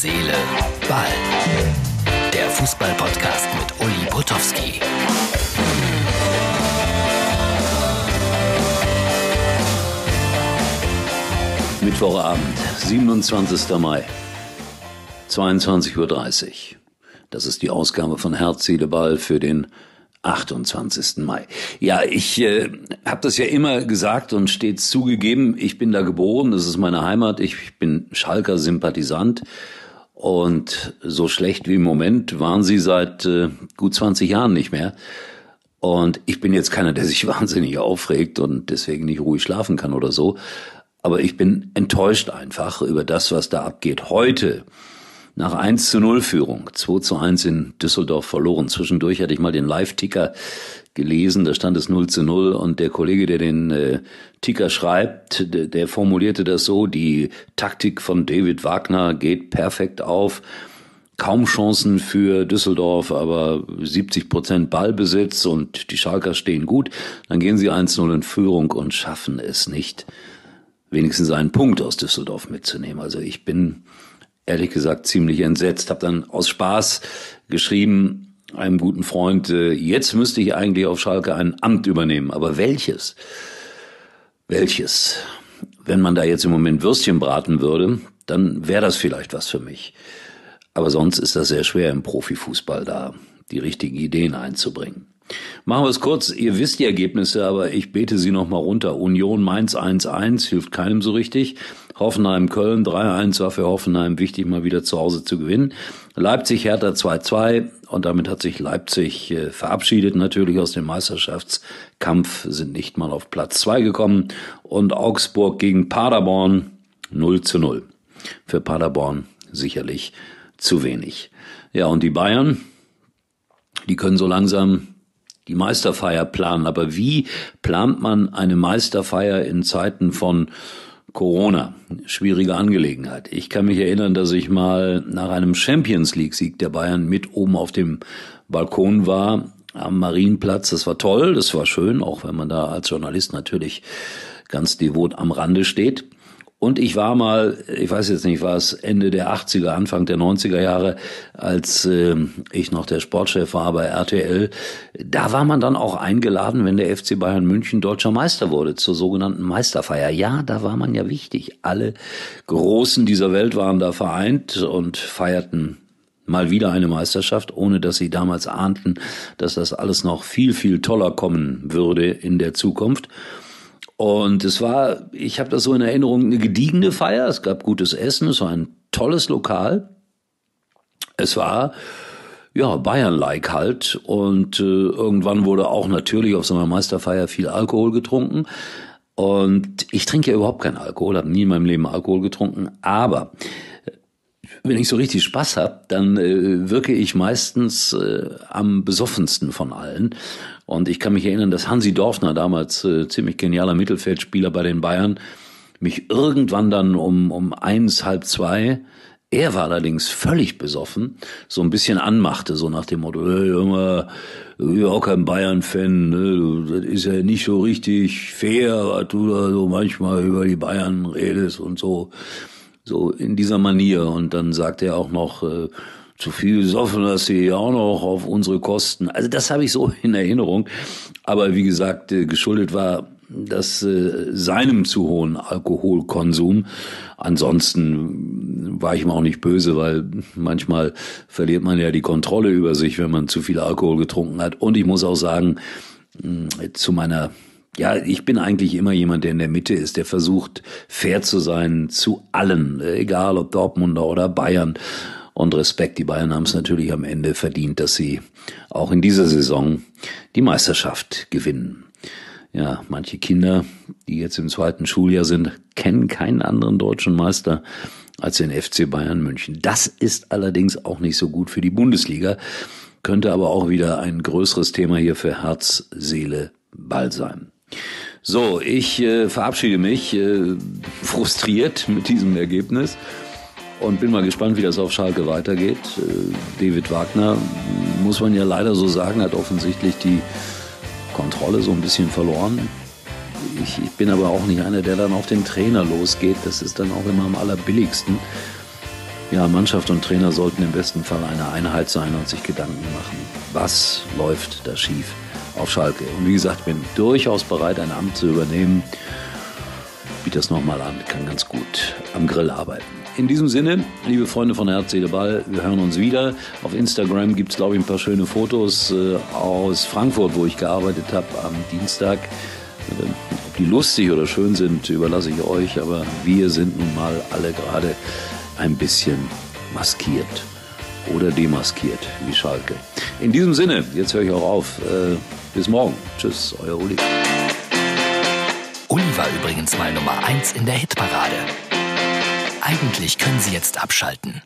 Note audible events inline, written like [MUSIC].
Seele, Ball. Der Fußball-Podcast mit Uli Potowski. Mittwochabend, 27. Mai, 22.30 Uhr. Das ist die Ausgabe von Herz, Seele, Ball für den 28. Mai. Ja, ich äh, habe das ja immer gesagt und stets zugegeben, ich bin da geboren, das ist meine Heimat, ich bin Schalker Sympathisant und so schlecht wie im Moment waren sie seit äh, gut 20 Jahren nicht mehr. Und ich bin jetzt keiner, der sich [LAUGHS] wahnsinnig aufregt und deswegen nicht ruhig schlafen kann oder so. Aber ich bin enttäuscht einfach über das, was da abgeht. Heute nach 1 zu 0 Führung, 2 zu 1 in Düsseldorf verloren. Zwischendurch hatte ich mal den Live-Ticker gelesen, da stand es 0 zu 0 und der Kollege, der den äh, Ticker schreibt, der, formulierte das so, die Taktik von David Wagner geht perfekt auf. Kaum Chancen für Düsseldorf, aber 70 Prozent Ballbesitz und die Schalker stehen gut. Dann gehen sie 1-0 in Führung und schaffen es nicht, wenigstens einen Punkt aus Düsseldorf mitzunehmen. Also ich bin ehrlich gesagt ziemlich entsetzt. Habe dann aus Spaß geschrieben, einem guten Freund, äh, jetzt müsste ich eigentlich auf Schalke ein Amt übernehmen. Aber welches? Welches? Wenn man da jetzt im Moment Würstchen braten würde, dann wäre das vielleicht was für mich. Aber sonst ist das sehr schwer im Profifußball da, die richtigen Ideen einzubringen. Machen wir es kurz. Ihr wisst die Ergebnisse, aber ich bete sie nochmal runter. Union Mainz 1-1 hilft keinem so richtig. Hoffenheim Köln 3-1 war für Hoffenheim wichtig, mal wieder zu Hause zu gewinnen. Leipzig Hertha 2-2 und damit hat sich Leipzig äh, verabschiedet natürlich aus dem Meisterschaftskampf, sind nicht mal auf Platz 2 gekommen und Augsburg gegen Paderborn 0 zu 0. Für Paderborn sicherlich zu wenig. Ja, und die Bayern, die können so langsam die Meisterfeier planen. Aber wie plant man eine Meisterfeier in Zeiten von Corona? Schwierige Angelegenheit. Ich kann mich erinnern, dass ich mal nach einem Champions League Sieg der Bayern mit oben auf dem Balkon war am Marienplatz. Das war toll, das war schön, auch wenn man da als Journalist natürlich ganz devot am Rande steht. Und ich war mal, ich weiß jetzt nicht, war es Ende der 80er, Anfang der 90er Jahre, als äh, ich noch der Sportchef war bei RTL, da war man dann auch eingeladen, wenn der FC Bayern München deutscher Meister wurde, zur sogenannten Meisterfeier. Ja, da war man ja wichtig. Alle Großen dieser Welt waren da vereint und feierten mal wieder eine Meisterschaft, ohne dass sie damals ahnten, dass das alles noch viel, viel toller kommen würde in der Zukunft. Und es war, ich habe das so in Erinnerung, eine gediegene Feier. Es gab gutes Essen, es war ein tolles Lokal. Es war ja Bayern-like halt. Und äh, irgendwann wurde auch natürlich auf so einer Meisterfeier viel Alkohol getrunken. Und ich trinke ja überhaupt keinen Alkohol, habe nie in meinem Leben Alkohol getrunken. Aber wenn ich so richtig Spaß habe, dann äh, wirke ich meistens äh, am besoffensten von allen. Und ich kann mich erinnern, dass Hansi Dorfner, damals äh, ziemlich genialer Mittelfeldspieler bei den Bayern, mich irgendwann dann um, um eins, halb zwei, er war allerdings völlig besoffen, so ein bisschen anmachte, so nach dem Motto, hey, Junge, du bist auch kein Bayern-Fan, ne? das ist ja nicht so richtig fair, was du da so manchmal über die Bayern redest und so, so in dieser Manier. Und dann sagte er auch noch, äh, zu viel gesoffen hast sie auch noch auf unsere Kosten. Also das habe ich so in Erinnerung. Aber wie gesagt, äh, geschuldet war das äh, seinem zu hohen Alkoholkonsum. Ansonsten war ich mir auch nicht böse, weil manchmal verliert man ja die Kontrolle über sich, wenn man zu viel Alkohol getrunken hat. Und ich muss auch sagen, zu meiner ja, ich bin eigentlich immer jemand, der in der Mitte ist, der versucht, fair zu sein zu allen, egal ob Dortmunder oder Bayern und Respekt. Die Bayern haben es natürlich am Ende verdient, dass sie auch in dieser Saison die Meisterschaft gewinnen. Ja, manche Kinder, die jetzt im zweiten Schuljahr sind, kennen keinen anderen deutschen Meister als den FC Bayern München. Das ist allerdings auch nicht so gut für die Bundesliga, könnte aber auch wieder ein größeres Thema hier für Herz, Seele, Ball sein. So, ich äh, verabschiede mich äh, frustriert [LAUGHS] mit diesem Ergebnis und bin mal gespannt, wie das auf Schalke weitergeht. Äh, David Wagner, muss man ja leider so sagen, hat offensichtlich die Kontrolle so ein bisschen verloren. Ich, ich bin aber auch nicht einer, der dann auf den Trainer losgeht. Das ist dann auch immer am allerbilligsten. Ja, Mannschaft und Trainer sollten im besten Fall eine Einheit sein und sich Gedanken machen. Was läuft da schief auf Schalke? Und wie gesagt, bin durchaus bereit, ein Amt zu übernehmen. Biet das nochmal an, kann ganz gut am Grill arbeiten. In diesem Sinne, liebe Freunde von Herz, Seele, Ball, wir hören uns wieder. Auf Instagram gibt es, glaube ich, ein paar schöne Fotos äh, aus Frankfurt, wo ich gearbeitet habe am Dienstag. Ob die lustig oder schön sind, überlasse ich euch, aber wir sind nun mal alle gerade ein bisschen maskiert oder demaskiert wie Schalke. In diesem Sinne, jetzt höre ich auch auf. Äh, bis morgen. Tschüss, euer Uli. Uli war übrigens mal Nummer 1 in der Hitparade. Eigentlich können Sie jetzt abschalten.